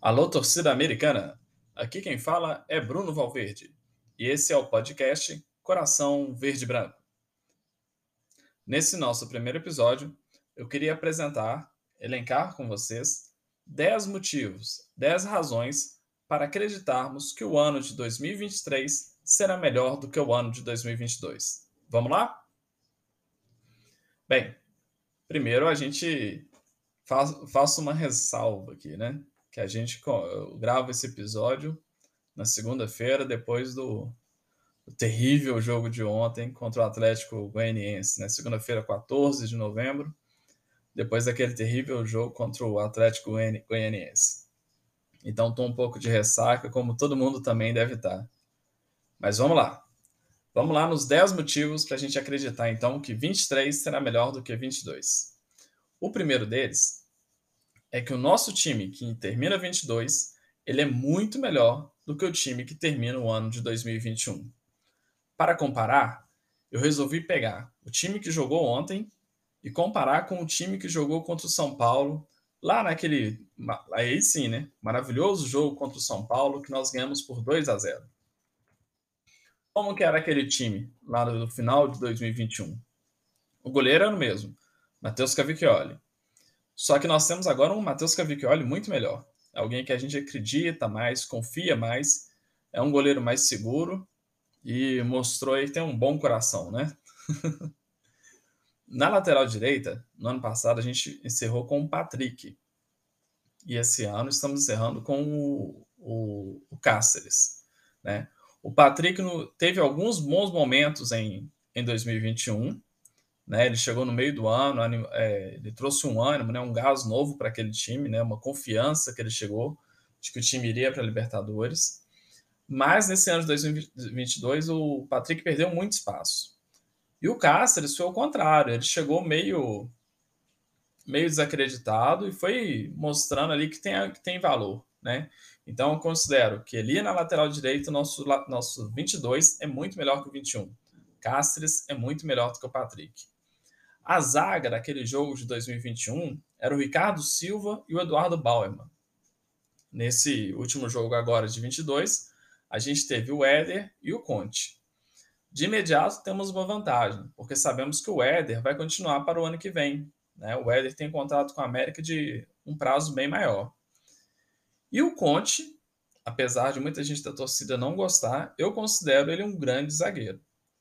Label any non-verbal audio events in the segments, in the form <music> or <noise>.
Alô, torcida americana! Aqui quem fala é Bruno Valverde e esse é o podcast Coração Verde Branco. Nesse nosso primeiro episódio, eu queria apresentar, elencar com vocês 10 motivos, 10 razões para acreditarmos que o ano de 2023 será melhor do que o ano de 2022. Vamos lá? Bem, primeiro a gente faça uma ressalva aqui, né? que a gente grava esse episódio na segunda-feira, depois do, do, terrível jogo de ontem contra o Atlético Goianiense, né? Segunda-feira, 14 de novembro, depois daquele terrível jogo contra o Atlético Goianiense. Então, estou um pouco de ressaca, como todo mundo também deve estar. Mas vamos lá. Vamos lá nos 10 motivos para a gente acreditar, então, que 23 será melhor do que 22. O primeiro deles é que o nosso time que termina 22, ele é muito melhor do que o time que termina o ano de 2021. Para comparar, eu resolvi pegar o time que jogou ontem e comparar com o time que jogou contra o São Paulo, lá naquele, aí sim, né? Maravilhoso jogo contra o São Paulo que nós ganhamos por 2 a 0. Como que era aquele time lá no final de 2021? O goleiro era o mesmo, Matheus Cavicchioli. Só que nós temos agora um Matheus Cavicchioli muito melhor. Alguém que a gente acredita mais, confia mais, é um goleiro mais seguro e mostrou aí que tem um bom coração, né? <laughs> Na lateral direita, no ano passado, a gente encerrou com o Patrick. E esse ano estamos encerrando com o, o, o Cáceres. Né? O Patrick teve alguns bons momentos em, em 2021, né? Ele chegou no meio do ano, é, ele trouxe um ânimo, né? um gás novo para aquele time, né? uma confiança que ele chegou de que o time iria para a Libertadores. Mas nesse ano de 2022, o Patrick perdeu muito espaço. E o Cáceres foi ao contrário, ele chegou meio meio desacreditado e foi mostrando ali que tem, que tem valor, né? Então considero que ali na lateral direita, nosso, nosso 22 é muito melhor que o 21. Cáceres é muito melhor do que o Patrick. A zaga daquele jogo de 2021 era o Ricardo Silva e o Eduardo Bauerman. Nesse último jogo agora de 22, a gente teve o Éder e o Conte. De imediato temos uma vantagem, porque sabemos que o Éder vai continuar para o ano que vem. Né? O Éder tem contrato com a América de um prazo bem maior. E o Conte, apesar de muita gente da torcida não gostar, eu considero ele um grande zagueiro.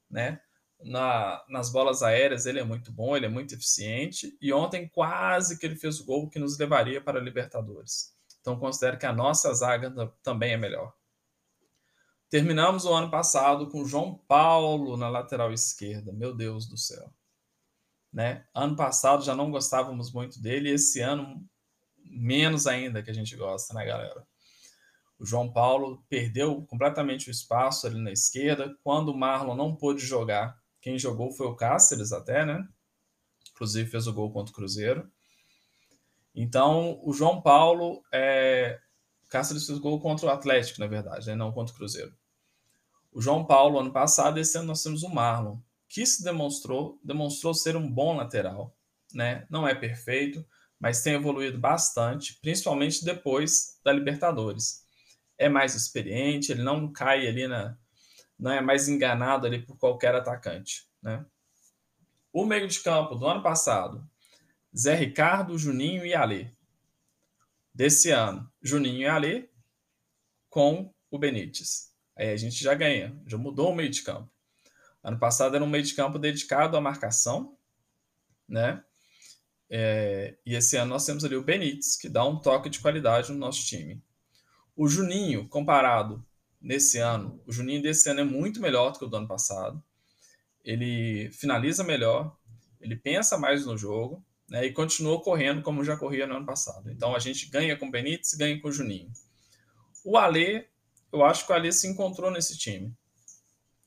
Né? na, nas bolas aéreas ele é muito bom, ele é muito eficiente. E ontem quase que ele fez o gol que nos levaria para a Libertadores. Então considero que a nossa zaga também é melhor. Terminamos o ano passado com João Paulo na lateral esquerda. Meu Deus do céu. Né? Ano passado já não gostávamos muito dele, esse ano menos ainda que a gente gosta, né, galera? O João Paulo perdeu completamente o espaço ali na esquerda. Quando o Marlon não pôde jogar, quem jogou foi o Cáceres até, né? Inclusive fez o gol contra o Cruzeiro. Então, o João Paulo, é... Cáceres fez gol contra o Atlético, na verdade, né? não contra o Cruzeiro. O João Paulo, ano passado, esse ano nós temos o Marlon, que se demonstrou, demonstrou ser um bom lateral. Né? Não é perfeito, mas tem evoluído bastante, principalmente depois da Libertadores. É mais experiente, ele não cai ali na, não é mais enganado ali por qualquer atacante. Né? O meio de campo do ano passado, Zé Ricardo, Juninho e Alê. Desse ano, Juninho e Alê com o Benítez. Aí a gente já ganha, já mudou o meio de campo. Ano passado era um meio de campo dedicado à marcação, né? É, e esse ano nós temos ali o Benítez, que dá um toque de qualidade no nosso time. O Juninho, comparado nesse ano, o Juninho desse ano é muito melhor do que o do ano passado. Ele finaliza melhor, ele pensa mais no jogo, né, e continua correndo como já corria no ano passado. Então a gente ganha com o Benítez, ganha com o Juninho. O Alê, eu acho que o Alê se encontrou nesse time.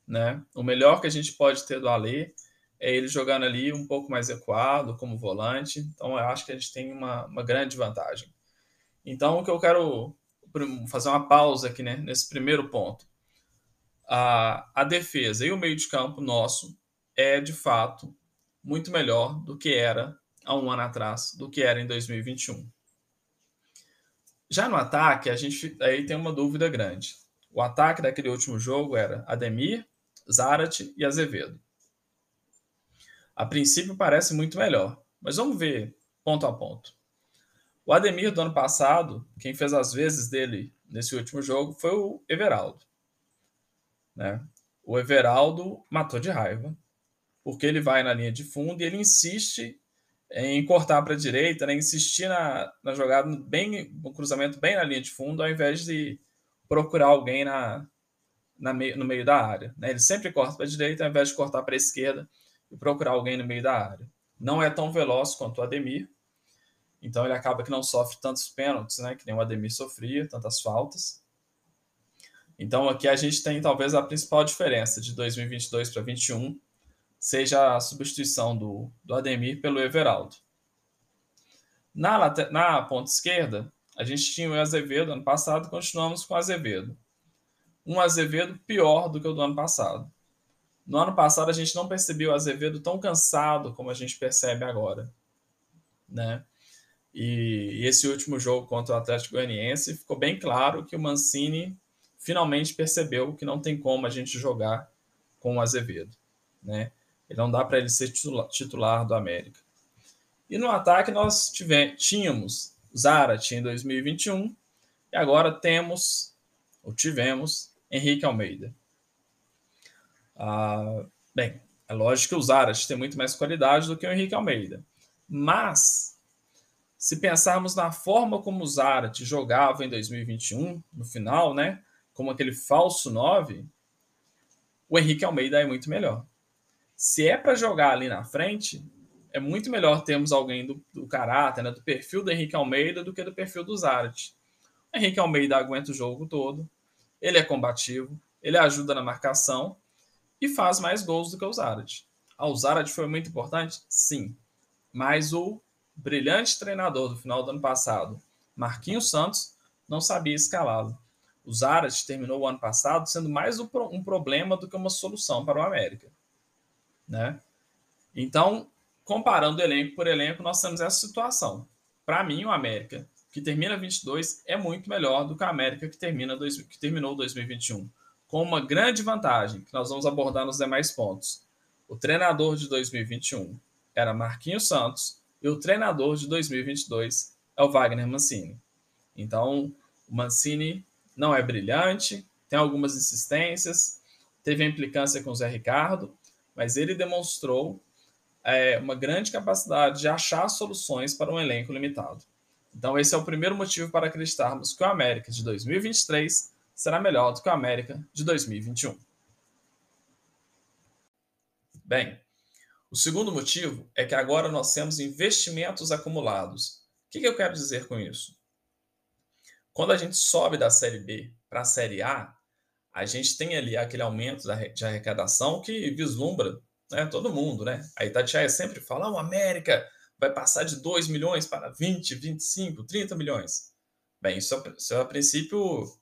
Né? O melhor que a gente pode ter do Alê é ele jogando ali um pouco mais equado, como volante. Então eu acho que a gente tem uma, uma grande vantagem. Então o que eu quero fazer uma pausa aqui né, nesse primeiro ponto. A, a defesa e o meio de campo nosso é de fato muito melhor do que era há um ano atrás, do que era em 2021. Já no ataque, a gente aí tem uma dúvida grande. O ataque daquele último jogo era Ademir, Zarat e Azevedo. A princípio parece muito melhor, mas vamos ver ponto a ponto. O Ademir do ano passado, quem fez as vezes dele nesse último jogo foi o Everaldo. Né? O Everaldo matou de raiva, porque ele vai na linha de fundo e ele insiste em cortar para a direita, né? insistir na, na jogada bem, no cruzamento bem na linha de fundo, ao invés de procurar alguém na, na meio, no meio da área. Né? Ele sempre corta para a direita, ao invés de cortar para a esquerda e procurar alguém no meio da área. Não é tão veloz quanto o Ademir, então ele acaba que não sofre tantos pênaltis, né? que nem o Ademir sofria, tantas faltas. Então aqui a gente tem talvez a principal diferença de 2022 para 2021 seja a substituição do, do Ademir pelo Everaldo. Na, na ponta esquerda, a gente tinha o Azevedo ano passado, continuamos com o Azevedo. Um Azevedo pior do que o do ano passado. No ano passado a gente não percebeu o Azevedo tão cansado como a gente percebe agora, né? E, e esse último jogo contra o Atlético Goianiense ficou bem claro que o Mancini finalmente percebeu que não tem como a gente jogar com o Azevedo, né? Ele não dá para ele ser titular do América. E no ataque nós tínhamos Zarat em 2021 e agora temos, ou tivemos, Henrique Almeida. Ah, bem, é lógico que o Zarat tem muito mais qualidade do que o Henrique Almeida. Mas, se pensarmos na forma como o Zarat jogava em 2021, no final, né, como aquele falso 9, o Henrique Almeida é muito melhor se é para jogar ali na frente, é muito melhor termos alguém do, do caráter, né, do perfil do Henrique Almeida do que do perfil do Zarat. O Henrique Almeida aguenta o jogo todo, ele é combativo, ele ajuda na marcação e faz mais gols do que o Zarat. Ah, o Zarat foi muito importante? Sim. Mas o brilhante treinador do final do ano passado, Marquinhos Santos, não sabia escalá-lo. O Zarat terminou o ano passado sendo mais um problema do que uma solução para o América né? Então, comparando elenco por elenco, nós temos essa situação. Para mim, o América, que termina 22, é muito melhor do que o América que, termina dois, que terminou 2021. Com uma grande vantagem, que nós vamos abordar nos demais pontos. O treinador de 2021 era Marquinhos Santos e o treinador de 2022 é o Wagner Mancini. Então, o Mancini não é brilhante, tem algumas insistências, teve a implicância com o Zé Ricardo, mas ele demonstrou é, uma grande capacidade de achar soluções para um elenco limitado. Então, esse é o primeiro motivo para acreditarmos que o América de 2023 será melhor do que o América de 2021. Bem, o segundo motivo é que agora nós temos investimentos acumulados. O que, eu quero dizer com isso? Quando a gente sobe da Série B para a Série A, a gente tem ali aquele aumento de arrecadação que vislumbra né, todo mundo, né? A Itatiaia sempre fala, ah, o América vai passar de 2 milhões para 20, 25, 30 milhões. Bem, isso, isso a princípio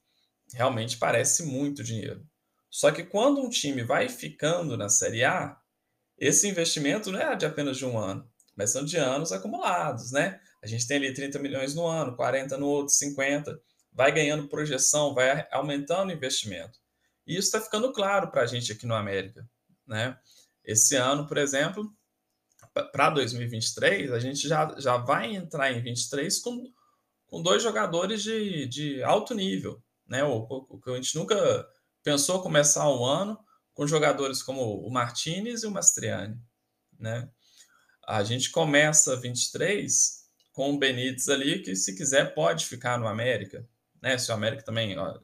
realmente parece muito dinheiro. Só que quando um time vai ficando na Série A, esse investimento não é de apenas de um ano, mas são de anos acumulados, né? A gente tem ali 30 milhões no ano, 40 no outro, 50 vai ganhando projeção, vai aumentando o investimento. E isso está ficando claro para a gente aqui no América. Né? Esse ano, por exemplo, para 2023, a gente já, já vai entrar em 23 com, com dois jogadores de, de alto nível. Né? O, o, que a gente nunca pensou começar um ano com jogadores como o Martinez e o Mastriani. Né? A gente começa 23 com o Benítez ali, que se quiser pode ficar no América né? Se o América também ó,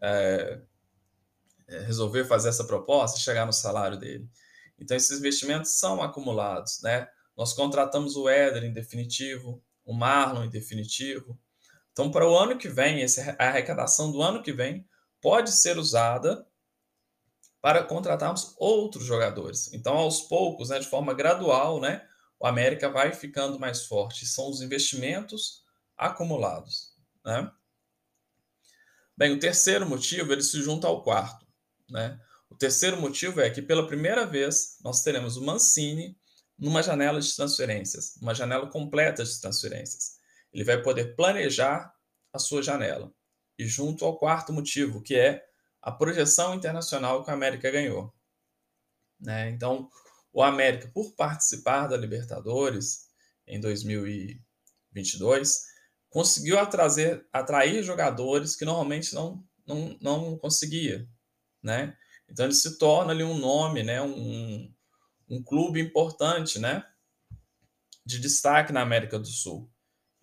é, é, resolver fazer essa proposta, chegar no salário dele. Então, esses investimentos são acumulados, né? Nós contratamos o Éder em definitivo, o Marlon em definitivo. Então, para o ano que vem, essa, a arrecadação do ano que vem pode ser usada para contratarmos outros jogadores. Então, aos poucos, né, de forma gradual, né, o América vai ficando mais forte. São os investimentos acumulados. Né? Bem, o terceiro motivo ele se junta ao quarto. Né? O terceiro motivo é que, pela primeira vez, nós teremos o Mancini numa janela de transferências, uma janela completa de transferências. Ele vai poder planejar a sua janela. E junto ao quarto motivo, que é a projeção internacional que a América ganhou. Né? Então, o América, por participar da Libertadores em 2022, conseguiu atrazer, atrair jogadores que normalmente não, não, não conseguia. Né? Então ele se torna ali um nome, né? um, um clube importante né? de destaque na América do Sul.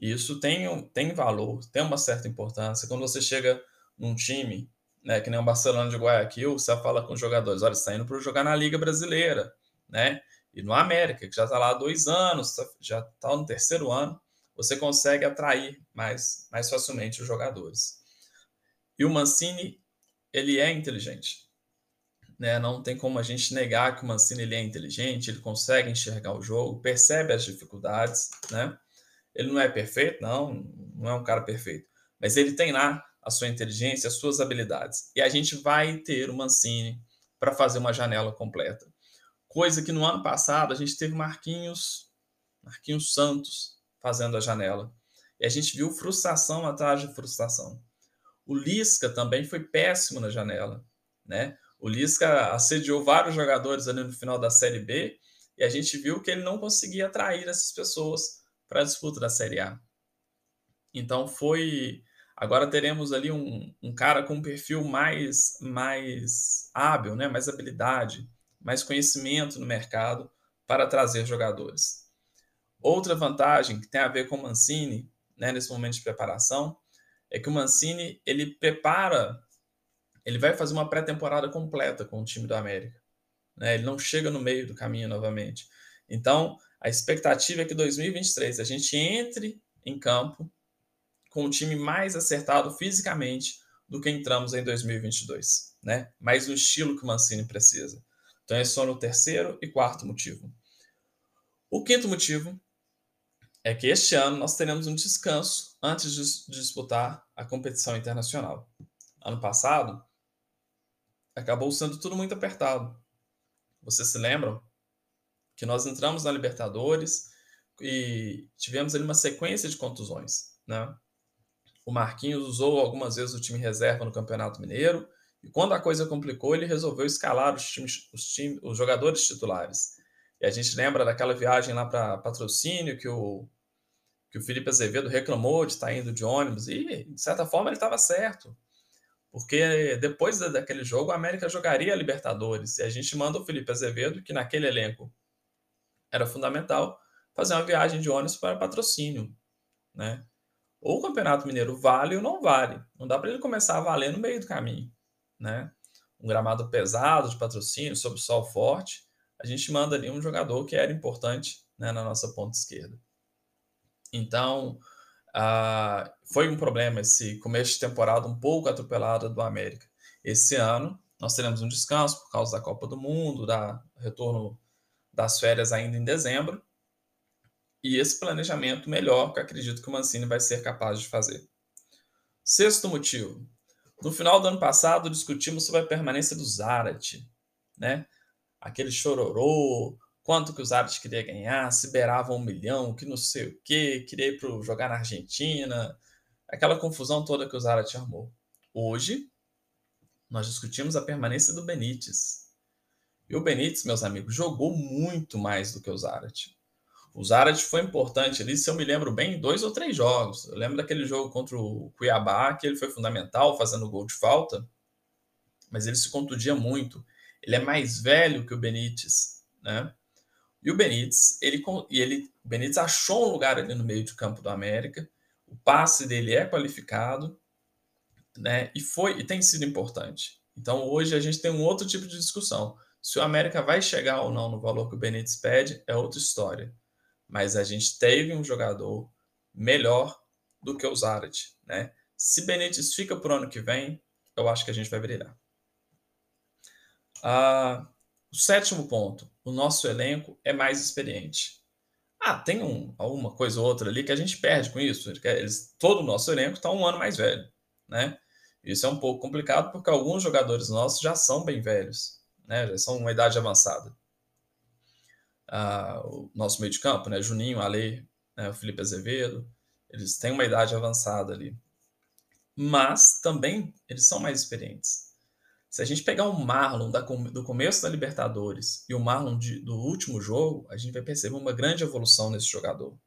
E isso tem, tem valor, tem uma certa importância. Quando você chega num time, né, que nem o Barcelona de Guayaquil, você fala com os jogadores, olha, está indo para jogar na Liga Brasileira, né? E no América, que já está lá há dois anos, tá, já está no terceiro ano, você consegue atrair mais, mais facilmente os jogadores. E o Mancini, ele é inteligente. Né? Não tem como a gente negar que o Mancini ele é inteligente, ele consegue enxergar o jogo, percebe as dificuldades, né? Ele não é perfeito, não, não é um cara perfeito, mas ele tem lá a sua inteligência, as suas habilidades. E a gente vai ter o Mancini para fazer uma janela completa. Coisa que no ano passado a gente teve Marquinhos, Marquinhos Santos fazendo a janela. E a gente viu frustração atrás de frustração. O Lisca também foi péssimo na janela, né? O Lisca assediou vários jogadores ali no final da Série B e a gente viu que ele não conseguia atrair essas pessoas para a disputa da Série A. Então foi. Agora teremos ali um, um cara com um perfil mais, mais hábil, né? mais habilidade, mais conhecimento no mercado para trazer jogadores. Outra vantagem que tem a ver com o Mancini, né, nesse momento de preparação, é que o Mancini ele prepara ele vai fazer uma pré-temporada completa com o time do América. Né? Ele não chega no meio do caminho novamente. Então, a expectativa é que 2023 a gente entre em campo com o time mais acertado fisicamente do que entramos em 2022, né? Mais no estilo que o Mancini precisa. Então, é só no terceiro e quarto motivo. O quinto motivo é que este ano nós teremos um descanso antes de disputar a competição internacional. Ano passado, acabou sendo tudo muito apertado. Vocês se lembram que nós entramos na Libertadores e tivemos ali uma sequência de contusões, né? O Marquinhos usou algumas vezes o time reserva no Campeonato Mineiro e quando a coisa complicou, ele resolveu escalar os times, os, times, os jogadores titulares. E a gente lembra daquela viagem lá para patrocínio que o que o Felipe Azevedo reclamou de estar indo de ônibus e de certa forma ele estava certo. Porque depois daquele jogo, a América jogaria a Libertadores. E a gente manda o Felipe Azevedo, que naquele elenco era fundamental, fazer uma viagem de ônibus para patrocínio. Né? Ou o Campeonato Mineiro vale ou não vale. Não dá para ele começar a valer no meio do caminho. Né? Um gramado pesado de patrocínio, sob sol forte. A gente manda ali um jogador que era importante né, na nossa ponta esquerda. Então, foi um problema esse começo de temporada um pouco atropelado do América. Esse ano nós teremos um descanso por causa da Copa do Mundo, da retorno das férias ainda em dezembro, e esse planejamento melhor que acredito que o Mancini vai ser capaz de fazer. Sexto motivo. No final do ano passado discutimos sobre a permanência do Zarat, né? Aquele chororô, quanto que os árabes queria ganhar, se beirava um milhão, que não sei o que, queria ir pro, jogar na Argentina, aquela confusão toda que os árabes armou. Hoje, nós discutimos a permanência do Benítez. E o Benítez, meus amigos, jogou muito mais do que o Zarat. O Zarat foi importante ali, se eu me lembro bem, dois ou três jogos. Eu lembro daquele jogo contra o Cuiabá, que ele foi fundamental, fazendo gol de falta, mas ele se contundia muito. Ele é mais velho que o Benítez, né? E o Benítez, ele, ele, o Benítez achou um lugar ali no meio de campo do América. O passe dele é qualificado, né? E foi e tem sido importante. Então hoje a gente tem um outro tipo de discussão. Se o América vai chegar ou não no valor que o Benítez pede é outra história. Mas a gente teve um jogador melhor do que o Zarat, né? Se Benítez fica para o ano que vem, eu acho que a gente vai brilhar. Ah, o sétimo ponto, o nosso elenco é mais experiente. Ah, tem um, alguma coisa ou outra ali que a gente perde com isso. Eles, todo o nosso elenco está um ano mais velho, né? Isso é um pouco complicado porque alguns jogadores nossos já são bem velhos, né? Já são uma idade avançada. Ah, o nosso meio de campo, né? Juninho, Ale, né? o Felipe Azevedo, eles têm uma idade avançada ali. Mas também eles são mais experientes. Se a gente pegar o Marlon da, do começo da Libertadores e o Marlon de, do último jogo, a gente vai perceber uma grande evolução nesse jogador.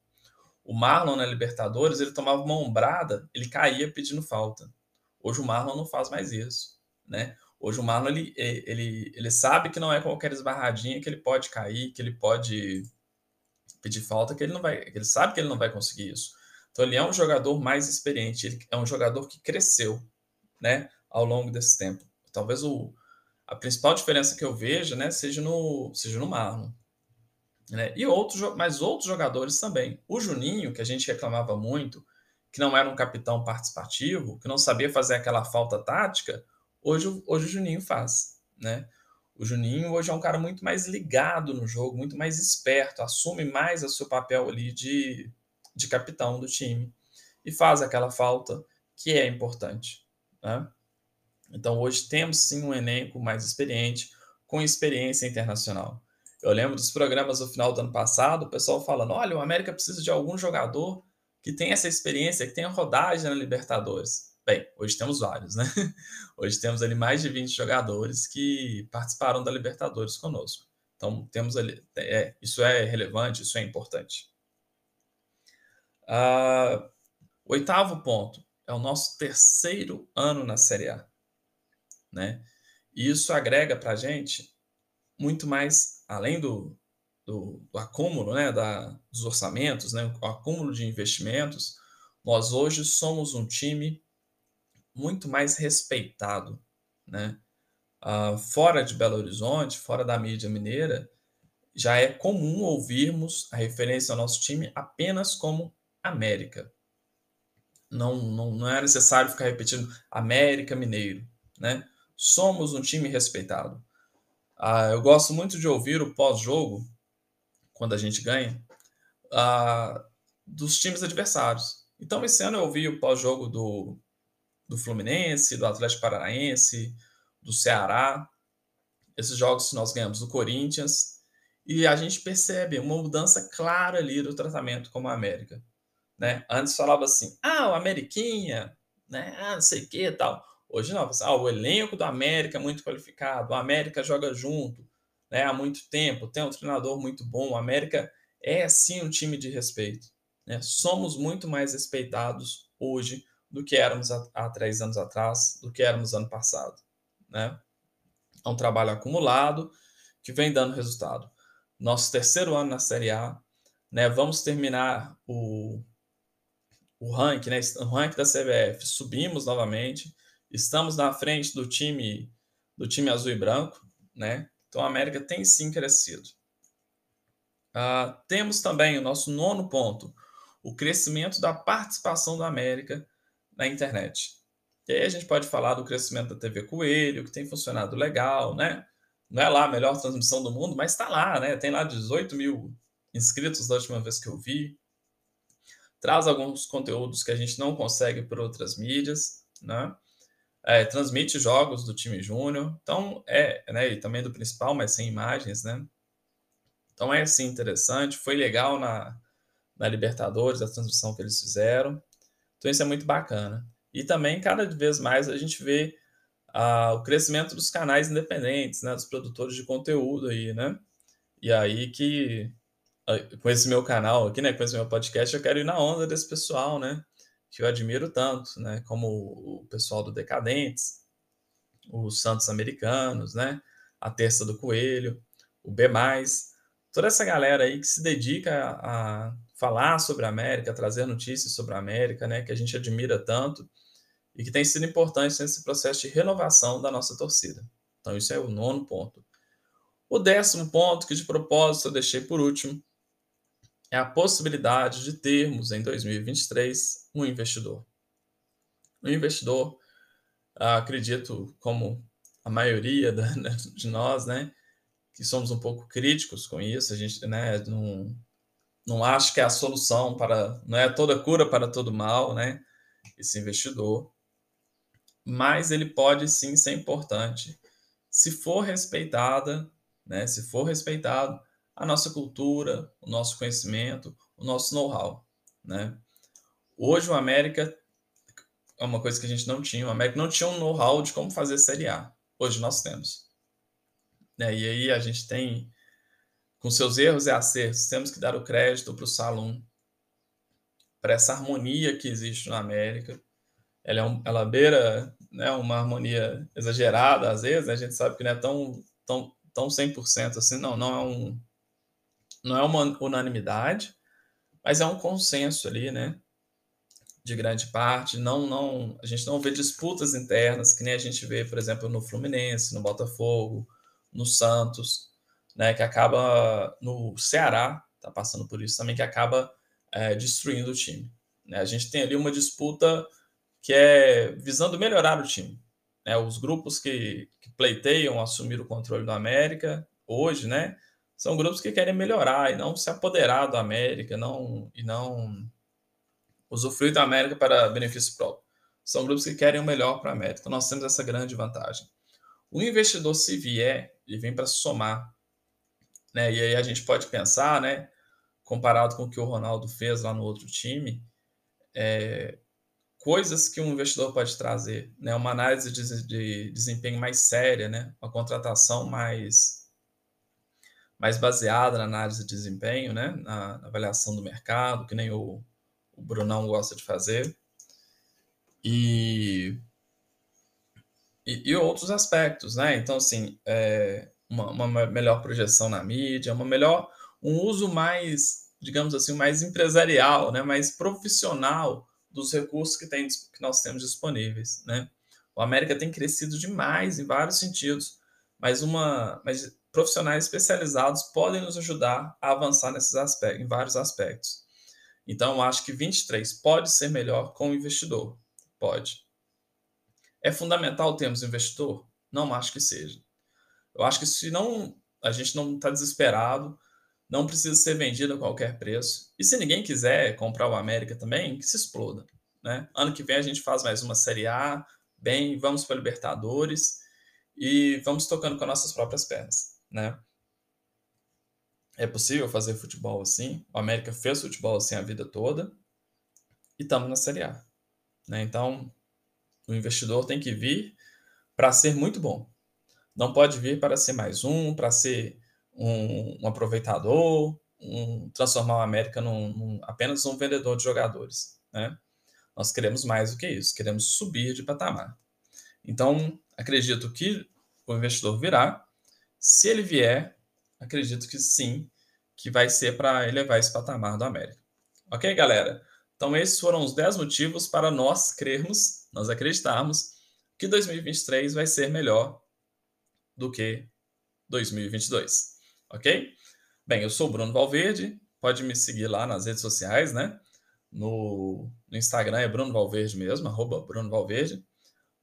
O Marlon na Libertadores, ele tomava uma ombrada, ele caía pedindo falta. Hoje o Marlon não faz mais isso, né? Hoje o Marlon ele, ele, ele sabe que não é qualquer esbarradinha que ele pode cair, que ele pode pedir falta, que ele não vai, ele sabe que ele não vai conseguir isso. Então ele é um jogador mais experiente, ele é um jogador que cresceu, né, ao longo desse tempo. Talvez o, a principal diferença que eu veja, né, seja no seja no Marlon. Né? E outros, mas outros jogadores também. O Juninho, que a gente reclamava muito, que não era um capitão participativo, que não sabia fazer aquela falta tática, hoje, hoje o Juninho faz. Né? O Juninho hoje é um cara muito mais ligado no jogo, muito mais esperto, assume mais o seu papel ali de, de capitão do time e faz aquela falta que é importante. Né? Então hoje temos sim um elenco mais experiente, com experiência internacional. Eu lembro dos programas no final do ano passado, o pessoal falando: olha, o América precisa de algum jogador que tenha essa experiência, que tenha rodagem na Libertadores. Bem, hoje temos vários, né? <laughs> Hoje temos ali mais de 20 jogadores que participaram da Libertadores conosco. Então, temos ali. É, isso é relevante, isso é importante. Uh, oitavo ponto é o nosso terceiro ano na Série A. Né? E isso agrega para a gente muito mais, além do, do, do acúmulo né, da, dos orçamentos, né, o acúmulo de investimentos, nós hoje somos um time muito mais respeitado. Né? Uh, fora de Belo Horizonte, fora da mídia mineira, já é comum ouvirmos a referência ao nosso time apenas como América. Não, não, não é necessário ficar repetindo América Mineiro. Né? Somos um time respeitado. Ah, eu gosto muito de ouvir o pós-jogo, quando a gente ganha, ah, dos times adversários. Então, esse ano eu ouvi o pós-jogo do, do Fluminense, do Atlético Paranaense, do Ceará, esses jogos nós ganhamos do Corinthians, e a gente percebe uma mudança clara ali do tratamento como a América. Né? Antes falava assim, ah, o Ameriquinha, né? ah, não sei o que tal. Hoje não, ah, o elenco do América é muito qualificado, o América joga junto né, há muito tempo, tem um treinador muito bom, o América é sim um time de respeito. Né? Somos muito mais respeitados hoje do que éramos há, três anos atrás, do que éramos ano passado. Né? É um trabalho acumulado que vem dando resultado. Nosso terceiro ano na Série A, né, vamos terminar o, o ranking, né, o ranking da CBF, subimos novamente, Estamos na frente do time do time azul e branco, né? Então a América tem sim crescido. Uh, temos também o nosso nono ponto, o crescimento da participação da América na internet. E aí a gente pode falar do crescimento da TV Coelho, que tem funcionado legal, né? Não é lá a melhor transmissão do mundo, mas está lá, né? Tem lá 18 mil inscritos da última vez que eu vi. Traz alguns conteúdos que a gente não consegue por outras mídias, né? é, transmite jogos do time júnior, então é, né, e também do principal, mas sem imagens, né? Então é assim interessante, foi legal na, na Libertadores a transmissão que eles fizeram, então isso é muito bacana. E também cada vez mais a gente vê ah, o crescimento dos canais independentes, né, dos produtores de conteúdo aí, né? E aí que ah, com esse meu canal aqui, né, com esse meu podcast, eu quero ir na onda desse pessoal, né? que eu admiro tanto, né? Como o pessoal do Decadentes, os Santos Americanos, né? A Terça do Coelho, o B+, toda essa galera aí que se dedica a falar sobre a América, trazer notícias sobre a América, né? Que a gente admira tanto e que tem sido importante nesse processo de renovação da nossa torcida. Então, isso é o nono ponto. O décimo ponto, que de propósito eu deixei por último, é a possibilidade de termos em 2023 um investidor. Um investidor, acredito, como a maioria <laughs> de nós, né, que somos um pouco críticos com isso, a gente né, não, não acha que é a solução para, não é toda cura para todo mal, né, esse investidor, mas ele pode sim ser importante se for respeitada, né, se for respeitado a nossa cultura, o nosso conhecimento, o nosso know-how, né? Hoje o América é uma coisa que a gente não tinha, o América não tinha um know-how de como fazer Série A. Hoje nós temos. Né? E aí a gente tem, com seus erros e acertos, temos que dar o crédito para o Salum, para essa harmonia que existe na América. Ela, é um, ela beira né, uma harmonia exagerada, às vezes, né? a gente sabe que não é tão, tão, tão 100% assim, não, não é, um, não é uma unanimidade, mas é um consenso ali, né? De grande parte, não, não, a gente não vê disputas internas que nem a gente vê, por exemplo, no Fluminense, no Botafogo, no Santos, né? Que acaba no Ceará, tá passando por isso também, que acaba é, destruindo o time. Né? A gente tem ali uma disputa que é visando melhorar o time. Né? Os grupos que, que pleiteiam assumir o controle do América hoje, né? São grupos que querem melhorar e não se apoderar do América, não e não usufruir da América para benefício próprio. São grupos que querem o melhor para a América. Então nós temos essa grande vantagem. O investidor, se vier, ele vem para somar. Né? E aí a gente pode pensar, né? comparado com o que o Ronaldo fez lá no outro time, é, coisas que um investidor pode trazer, né? Uma análise de, de desempenho mais séria, né? Uma contratação mais mais baseada na análise de desempenho, né? Na, na avaliação do mercado, que nem o, o Brunão gosta de fazer. E, e, e outros aspectos, né? Então, assim, é, uma, uma melhor projeção na mídia, uma melhor, um uso mais, digamos assim, mais empresarial, né? Mais profissional dos recursos que, tem, que nós temos disponíveis, né? O América tem crescido demais em vários sentidos, mas uma, mas profissionais especializados podem nos ajudar a avançar nesses aspectos, em vários aspectos. Então, acho que 23 pode ser melhor com o investidor. Pode. É fundamental termos investidor? Não acho que seja. Eu acho que se não a gente não está desesperado, não precisa ser vendido a qualquer preço. E se ninguém quiser comprar o América também, que se exploda. Né? Ano que vem a gente faz mais uma Série A, bem, vamos para Libertadores e vamos tocando com nossas próprias pernas. Né? É possível fazer futebol assim. O América fez futebol assim a vida toda e estamos na Série A. Né? Então, o investidor tem que vir para ser muito bom. Não pode vir para ser mais um, para ser um, um aproveitador, um, transformar o América num, num, apenas um vendedor de jogadores. Né? Nós queremos mais do que isso, queremos subir de patamar. Então, acredito que o investidor virá. Se ele vier, acredito que sim, que vai ser para elevar esse patamar do América. Ok, galera? Então, esses foram os 10 motivos para nós crermos, nós acreditarmos, que 2023 vai ser melhor do que 2022 ok? Bem, eu sou o Bruno Valverde, pode me seguir lá nas redes sociais, né? No, no Instagram é Bruno Valverde mesmo, arroba Bruno Valverde.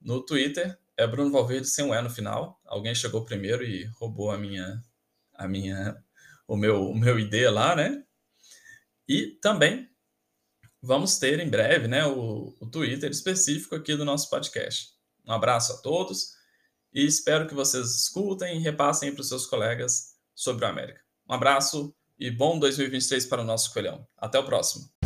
No Twitter é Bruno Valverde sem um E no final. Alguém chegou primeiro e roubou a minha, a minha, o meu, o meu ID lá, né? E também vamos ter em breve, né, o, o Twitter específico aqui do nosso podcast. Um abraço a todos e espero que vocês escutem e repassem para os seus colegas sobre o América. Um abraço e bom 2023 para o nosso coelhão. Até o próximo.